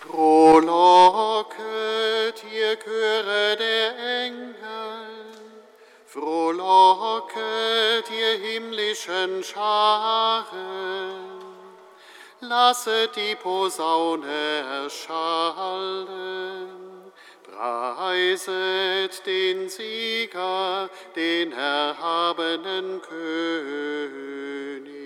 Frohlocket, ihr Chöre der Engel, frohlocket, ihr himmlischen Scharen, lasset die Posaune erschallen, preiset den Sieger, den erhabenen König.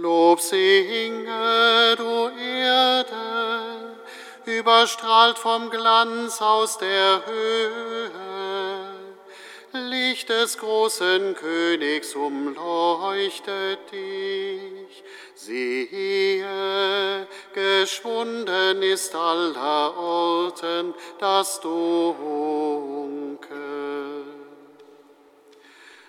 Lob singe, du Erde, überstrahlt vom Glanz aus der Höhe. Licht des großen Königs umleuchtet dich. Siehe, geschwunden ist aller Orten das Dunkel.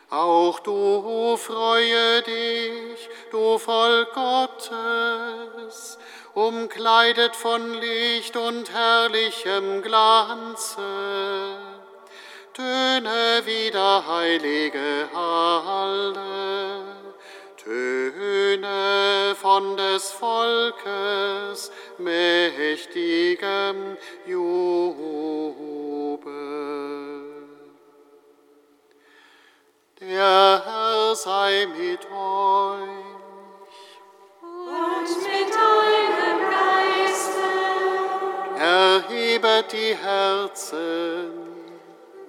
Auch du freue dich, du Volk Gottes, umkleidet von Licht und herrlichem Glanze. Töne wieder, heilige Halle, Töne von des Volkes mächtigem Jubel. Der Herr sei mit euch. Die Herzen.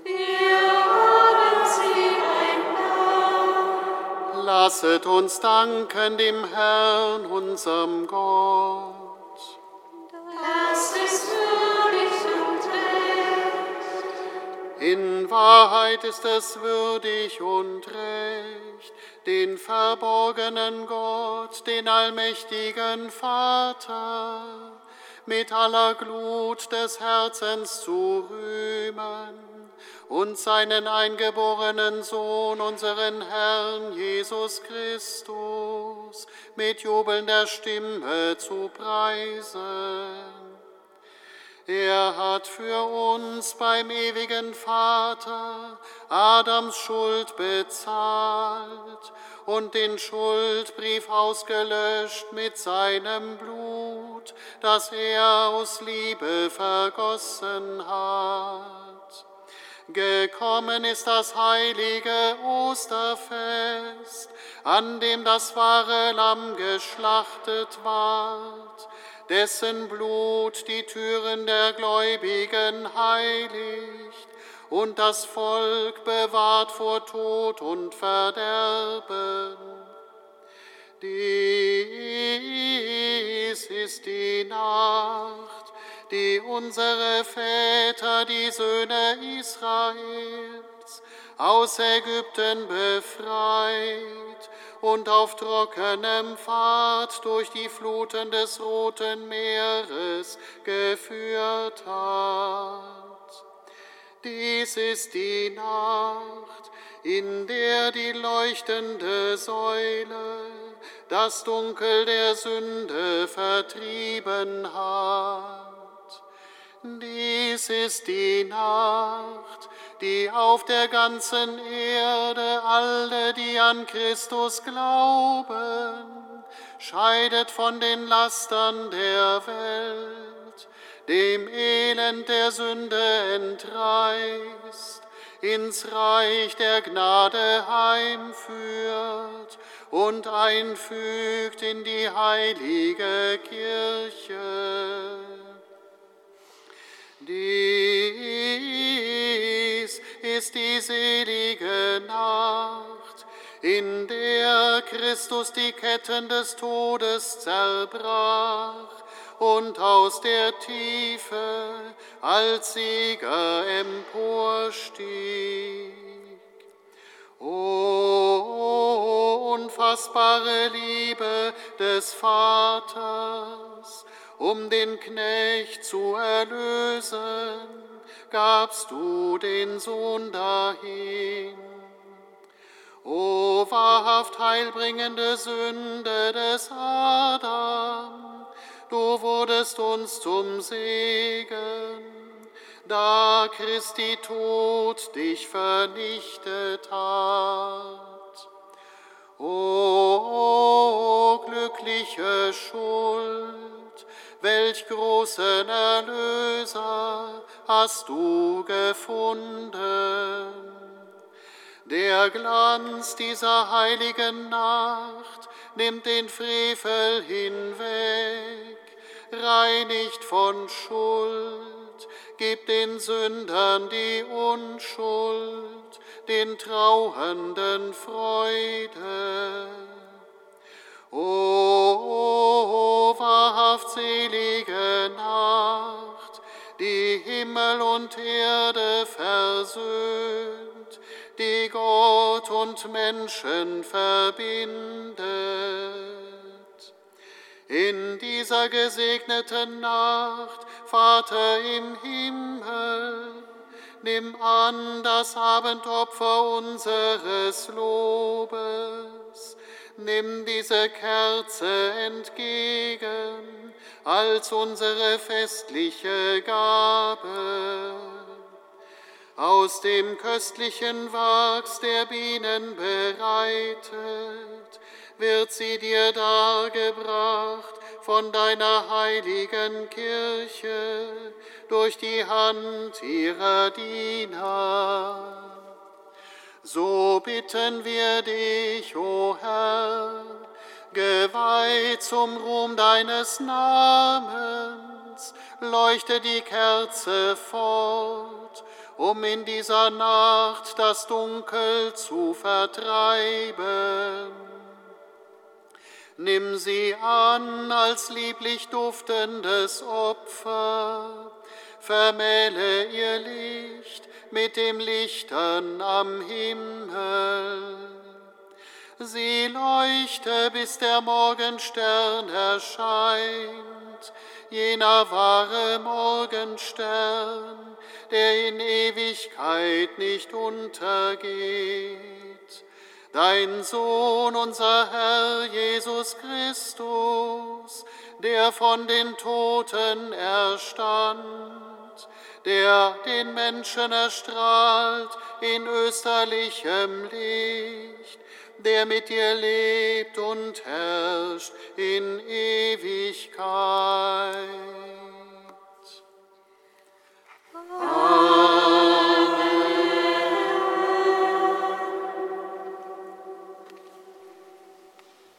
Wir haben sie ein Lasset uns danken dem Herrn, unserem Gott. Das ist würdig und recht. In Wahrheit ist es würdig und recht, den verborgenen Gott, den allmächtigen Vater, mit aller Glut des Herzens zu rühmen und seinen eingeborenen Sohn, unseren Herrn Jesus Christus, mit jubelnder Stimme zu preisen. Er hat für uns beim ewigen Vater Adams Schuld bezahlt und den Schuldbrief ausgelöscht mit seinem Blut, das er aus Liebe vergossen hat. Gekommen ist das heilige Osterfest, an dem das wahre Lamm geschlachtet ward, dessen Blut die Türen der Gläubigen heiligt und das Volk bewahrt vor Tod und Verderben. Dies ist die Nacht, die unsere Väter, die Söhne Israels, aus Ägypten befreit und auf trockenem Pfad durch die Fluten des Roten Meeres geführt hat. Dies ist die Nacht, in der die leuchtende Säule das Dunkel der Sünde vertrieben hat. Dies ist die Nacht, die auf der ganzen Erde alle, die an Christus glauben, scheidet von den Lastern der Welt, dem Elend der Sünde entreißt, ins Reich der Gnade heimführt und einfügt in die heilige Kirche. Dies ist die selige Nacht, in der Christus die Ketten des Todes zerbrach und aus der Tiefe als Sieger emporstieg. O unfassbare Liebe des Vaters, um den Knecht zu erlösen, gabst du den Sohn dahin. O wahrhaft heilbringende Sünde des Adam, du wurdest uns zum Segen, da Christi Tod dich vernichtet hat. O glückliche Schuld, welch großen Erlöser hast du gefunden. Der Glanz dieser heiligen Nacht nimmt den Frevel hinweg, reinigt von Schuld, gibt den Sündern die Unschuld, den Trauernden Freude. O, o, o wahrhaft selige Nacht, Himmel und Erde versöhnt, die Gott und Menschen verbindet. In dieser gesegneten Nacht, Vater im Himmel, nimm an das Abendopfer unseres Lobes. Nimm diese Kerze entgegen als unsere festliche Gabe. Aus dem köstlichen Wachs der Bienen bereitet, wird sie dir dargebracht von deiner heiligen Kirche durch die Hand ihrer Diener. So bitten wir dich, o Herr, geweiht zum Ruhm deines Namens, leuchte die Kerze fort, um in dieser Nacht das Dunkel zu vertreiben. Nimm sie an als lieblich duftendes Opfer, vermähle ihr Licht mit dem Lichtern am Himmel. Sie leuchte, bis der Morgenstern erscheint, jener wahre Morgenstern, der in Ewigkeit nicht untergeht. Dein Sohn, unser Herr Jesus Christus, der von den Toten erstand, der den Menschen erstrahlt in österlichem Licht, der mit dir lebt und herrscht in Ewigkeit.